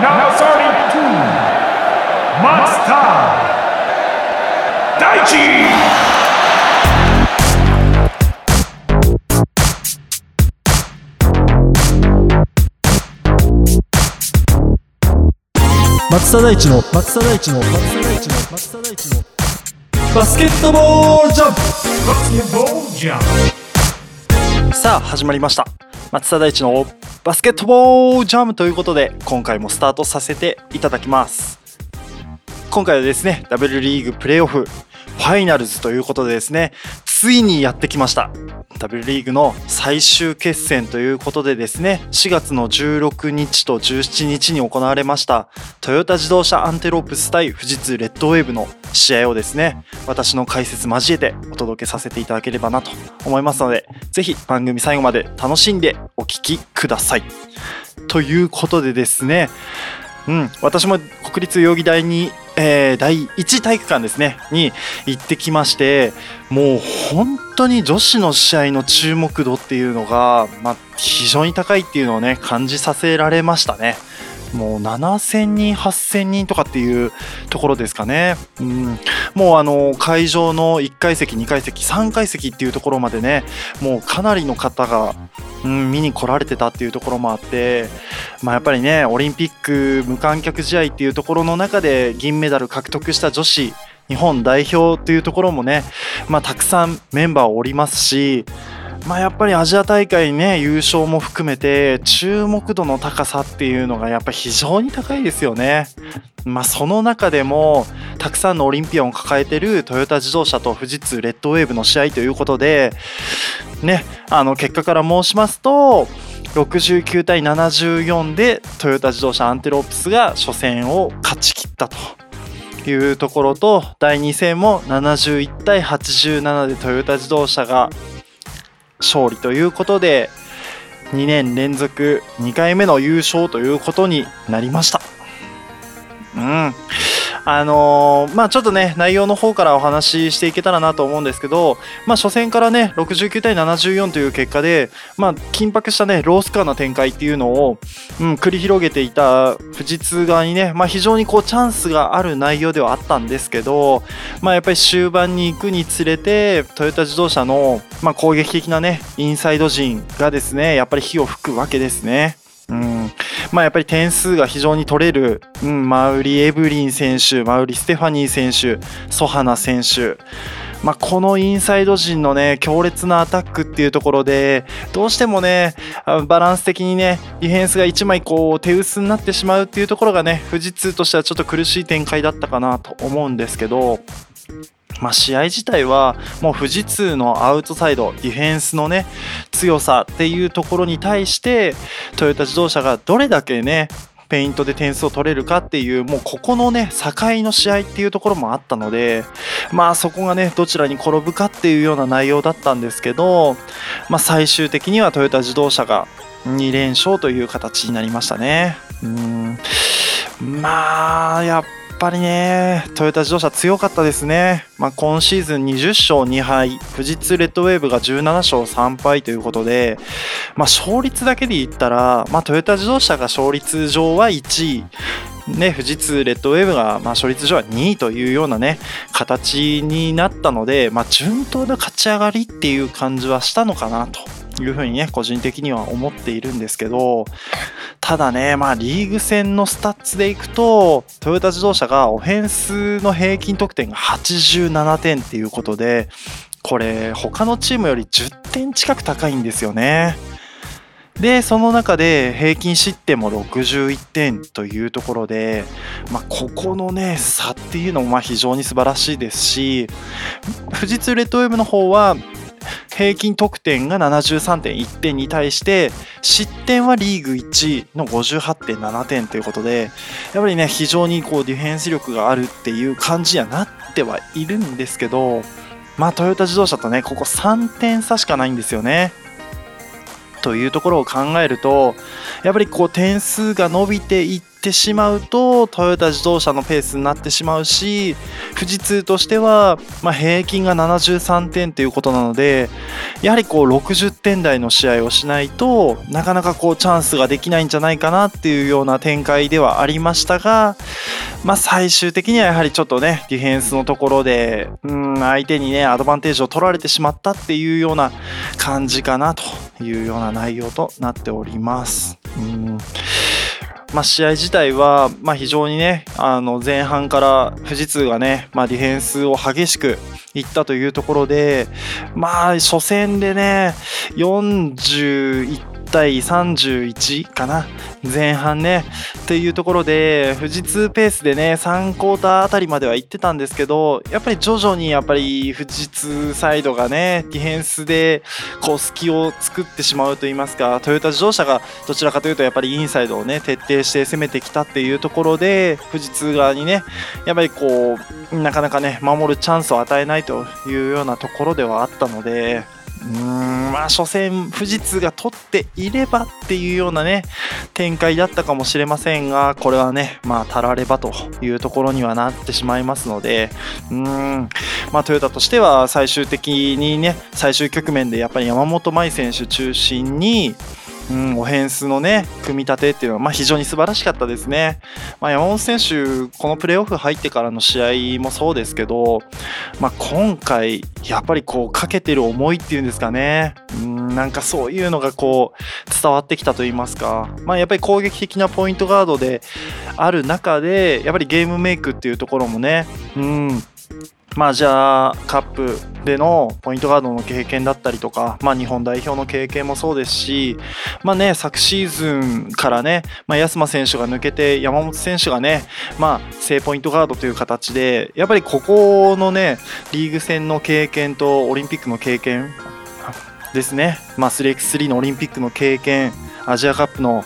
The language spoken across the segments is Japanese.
Now starting two, Monster Daichi! 松田大地の松田大地の松田大地の松田大地のバスケットボールジャンプ Basketball Jump! さあ始まりました。松田大地のバスケットボールジャムということで今回もスタートさせていただきます。今回はですね W リーグプレーオフファイナルズということでですねついにやってきました。W リーグの最終決戦ということでですね4月の16日と17日に行われましたトヨタ自動車アンテロープス対富士通レッドウェーブの試合をですね私の解説交えてお届けさせていただければなと思いますのでぜひ番組最後まで楽しんでお聞きください。ということでですねうん、私も国立代々木第2、えー第1体育館ですね。に行ってきましてもう本当に女子の試合の注目度っていうのが、まあ、非常に高いっていうのをね感じさせられましたね。もう7000人8000人とかっていうところですかね、うん、もうあの会場の1階席2階席3階席っていうところまでねもうかなりの方が、うん、見に来られてたっていうところもあって、まあ、やっぱりねオリンピック無観客試合っていうところの中で銀メダル獲得した女子日本代表というところもね、まあ、たくさんメンバーおりますしまあ、やっぱりアジア大会ね優勝も含めて注目度の高さっていうのがやっぱ非常に高いですよね。まあ、その中でもたくさんのオリンピアンを抱えてるトヨタ自動車と富士通レッドウェーブの試合ということで、ね、あの結果から申しますと69対74でトヨタ自動車アンテロープスが初戦を勝ち切ったと。いうところと第2戦も71対87でトヨタ自動車が勝利ということで2年連続2回目の優勝ということになりました。うんあのーまあちょっとね内容の方からお話ししていけたらなと思うんですけど、まあ、初戦からね69対74という結果で、まあ、緊迫したねロースコアな展開っていうのを、うん、繰り広げていた富士通側にね、まあ、非常にこうチャンスがある内容ではあったんですけど、まあ、やっぱり終盤に行くにつれてトヨタ自動車の、ま、攻撃的なねインサイド陣がですねやっぱり火を吹くわけですね。うん まあ、やっぱり点数が非常に取れる、うん、マウリ・エブリン選手マウリ・ステファニー選手ソハナ選手。まあ、このインサイド陣のね強烈なアタックっていうところでどうしてもねバランス的にねディフェンスが1枚こう手薄になってしまうっていうところがね富士通としてはちょっと苦しい展開だったかなと思うんですけど。まあ、試合自体はもう富士通のアウトサイドディフェンスのね強さっていうところに対してトヨタ自動車がどれだけねペイントで点数を取れるかっていうもうここのね境の試合っていうところもあったのでまあそこがねどちらに転ぶかっていうような内容だったんですけど、まあ、最終的にはトヨタ自動車が2連勝という形になりましたね。うんまあやっぱりねトヨタ自動車強かったですね、まあ、今シーズン20勝2敗。富士通レッドウェーブが17勝3敗ということで、まあ、勝率だけで言ったら、まあ、トヨタ自動車が勝率上は1位。ね、富士通レッドウェーブが、まあ、勝率上は2位というようなね形になったので、まあ、順当な勝ち上がりっていう感じはしたのかなと。いうふうにね個人的には思っているんですけどただね、まあ、リーグ戦のスタッツでいくとトヨタ自動車がオフェンスの平均得点が87点っていうことでこれ他のチームより10点近く高いんですよね。でその中で平均失点も61点というところで、まあ、ここのね差っていうのもまあ非常に素晴らしいですし富士通レッドウェブの方は平均得点が73.1点に対して失点はリーグ1位の58.7点ということでやっぱりね非常にこうディフェンス力があるっていう感じにはなってはいるんですけどまあトヨタ自動車とねここ3点差しかないんですよね。というところを考えるとやっぱりこう点数が伸びていってってしまうとトヨタ自動車のペースになってしまうし富士通としては、まあ、平均が73点ということなのでやはりこう60点台の試合をしないとなかなかこうチャンスができないんじゃないかなっていうような展開ではありましたが、まあ、最終的にはやはりちょっとねディフェンスのところでうん相手にねアドバンテージを取られてしまったっていうような感じかなというような内容となっております。うんまあ、試合自体は、まあ、非常にねあの前半から富士通がね、まあ、ディフェンスを激しくいったというところでまあ初戦でね41対31かな前半ね。っていうところで富士通ペースでね3クォーターあたりまでは行ってたんですけどやっぱり徐々にやっぱり富士通サイドがねディフェンスでこう隙を作ってしまうといいますかトヨタ自動車がどちらかというとやっぱりインサイドをね徹底して攻めてきたっていうところで富士通側にねやっぱりこうなかなかね守るチャンスを与えないというようなところではあったのでうんまあ初戦富士通が取っていればっていうようなね展開だったかもしれませんがこれはねまあたらればというところにはなってしまいますのでうんまあトヨタとしては最終的にね最終局面でやっぱり山本麻衣選手中心にうん、オフェンスのね組み立てっていうのは、まあ、非常に素晴らしかったですね、まあ、山本選手このプレーオフ入ってからの試合もそうですけど、まあ、今回やっぱりこうかけてる思いっていうんですかね。うんなんかそういうのがこう伝わってきたと言いますか、まあ、やっぱり攻撃的なポイントガードである中でやっぱりゲームメイクっていうところもねうんまあじゃあカップでのポイントガードの経験だったりとか、まあ、日本代表の経験もそうですし、まあね、昨シーズンからね、まあ、安間選手が抜けて山本選手がね、まあ、正ポイントガードという形でやっぱりここのねリーグ戦の経験とオリンピックの経験ですね、まあ、3x3 のオリンピックの経験アジアカップの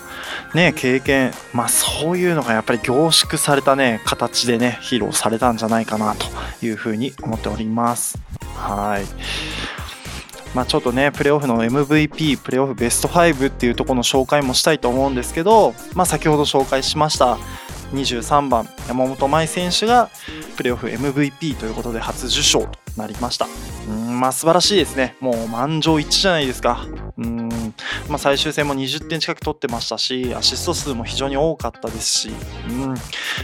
ね、経験、まあ、そういうのがやっぱり凝縮されたね形でね披露されたんじゃないかなというふうに思っております。はいまあ、ちょっとね、プレーオフの MVP、プレーオフベスト5っていうところの紹介もしたいと思うんですけど、まあ、先ほど紹介しました23番、山本麻衣選手がプレーオフ MVP ということで初受賞となりました。うんまあ素晴らしいですね。もう満場一致じゃないですか。うんまあ、最終戦も20点近く取ってましたし、アシスト数も非常に多かったですし、うん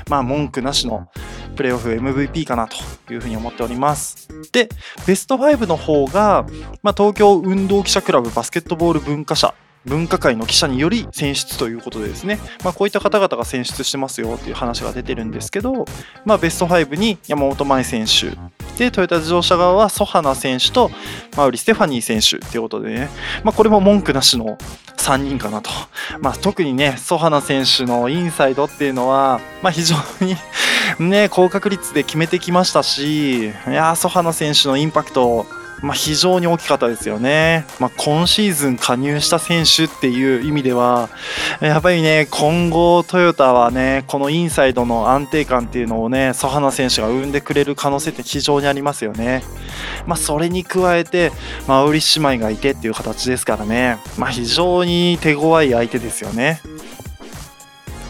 まあ文句なしのプレーオフ MVP かなというふうに思っております。で、ベスト5の方が、まあ、東京運動記者クラブバスケットボール文化社分科会の記者により選出ということでですね、まあ、こういった方々が選出してますよっていう話が出てるんですけど、まあ、ベスト5に山本麻衣選手でトヨタ自動車側はソハナ選手とマウリ・ステファニー選手ということでね、まあ、これも文句なしの3人かなと、まあ、特にねソハナ選手のインサイドっていうのは、まあ、非常に ね高確率で決めてきましたしいやソハナ選手のインパクトまあ、非常に大きかったですよね。まあ、今シーズン加入した選手っていう意味では、やっぱりね、今後トヨタはね、このインサイドの安定感っていうのをね、ソハナ選手が生んでくれる可能性って非常にありますよね。まあ、それに加えて、まあ、ウリ姉妹がいてっていう形ですからね、まあ、非常に手強い相手ですよね。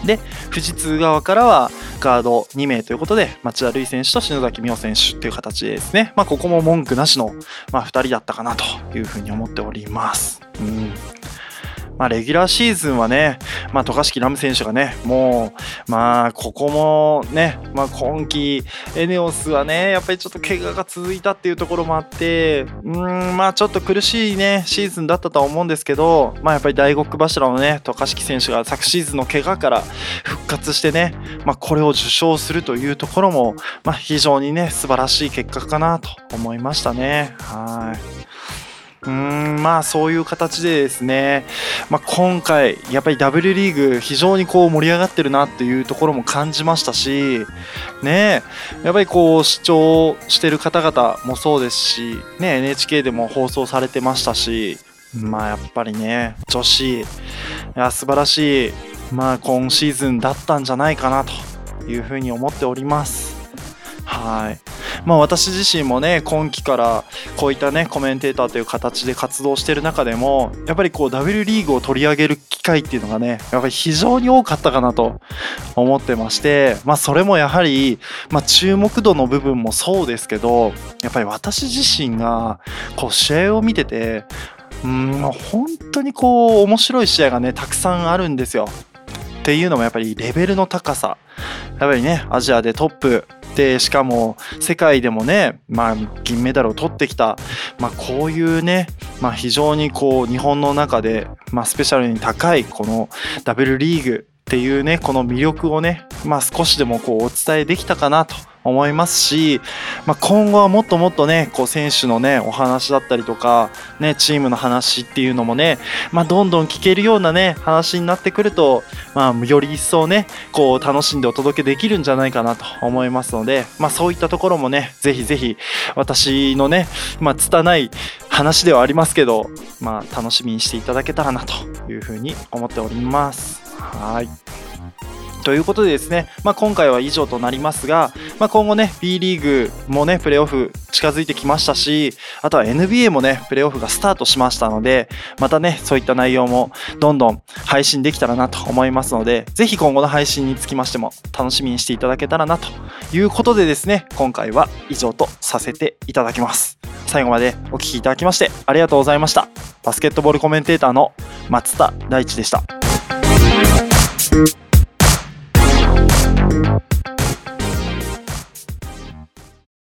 で、富士通側からは、ガード2名ということで、町田瑠唯選手と篠崎美桜選手という形でですね、まあ、ここも文句なしの、まあ、2人だったかなというふうに思っております。うんまあ、レギュラーシーズンはね、まあ、渡嘉敷ラム選手がね、もう、まあ、ここもね、まあ、今季、エネオスはね、やっぱりちょっと怪我が続いたっていうところもあって、うん、まあ、ちょっと苦しいね、シーズンだったとは思うんですけど、まあ、やっぱり大黒柱のね、渡嘉敷選手が昨シーズンの怪我から復活してね、まあ、これを受賞するというところも、まあ、非常にね、素晴らしい結果かなと思いましたね。はい。うーんまあそういう形でですね、まあ、今回やっぱり W リーグ非常にこう盛り上がってるなっていうところも感じましたしねやっぱりこう視聴してる方々もそうですし、ね、NHK でも放送されてましたしまあやっぱりね女子いや素晴らしい、まあ、今シーズンだったんじゃないかなというふうに思っております。はいまあ、私自身もね今期からこういったねコメンテーターという形で活動してる中でもやっぱりこう W リーグを取り上げる機会っていうのがねやっぱり非常に多かったかなと思ってましてまあそれもやはり、まあ、注目度の部分もそうですけどやっぱり私自身がこう試合を見ててうん本当にこう面白い試合がねたくさんあるんですよ。っていうのもやっぱりレベルの高さやっぱりねアジアでトップでしかも世界でもね、まあ、銀メダルを取ってきた、まあ、こういうね、まあ、非常にこう日本の中で、まあ、スペシャルに高いこの W リーグ。っていうねこの魅力をね、まあ、少しでもこうお伝えできたかなと思いますし、まあ、今後はもっともっとねこう選手のねお話だったりとか、ね、チームの話っていうのもね、まあ、どんどん聞けるようなね話になってくると、まあ、より一層ねこう楽しんでお届けできるんじゃないかなと思いますので、まあ、そういったところもねぜひぜひ私のね、まあ、拙い話ではありますけど、まあ、楽しみにしていただけたらなというふうに思っております。はい。ということでですね、まあ、今回は以上となりますが、まあ、今後ね B リーグもねプレーオフ近づいてきましたしあとは NBA もねプレーオフがスタートしましたのでまたねそういった内容もどんどん配信できたらなと思いますのでぜひ今後の配信につきましても楽しみにしていただけたらなということでですね今回は以上とさせていただきます。最後までお聴きいただきましてありがとうございました。バスケットボールコメンテーターの松田大地でした。Thank you.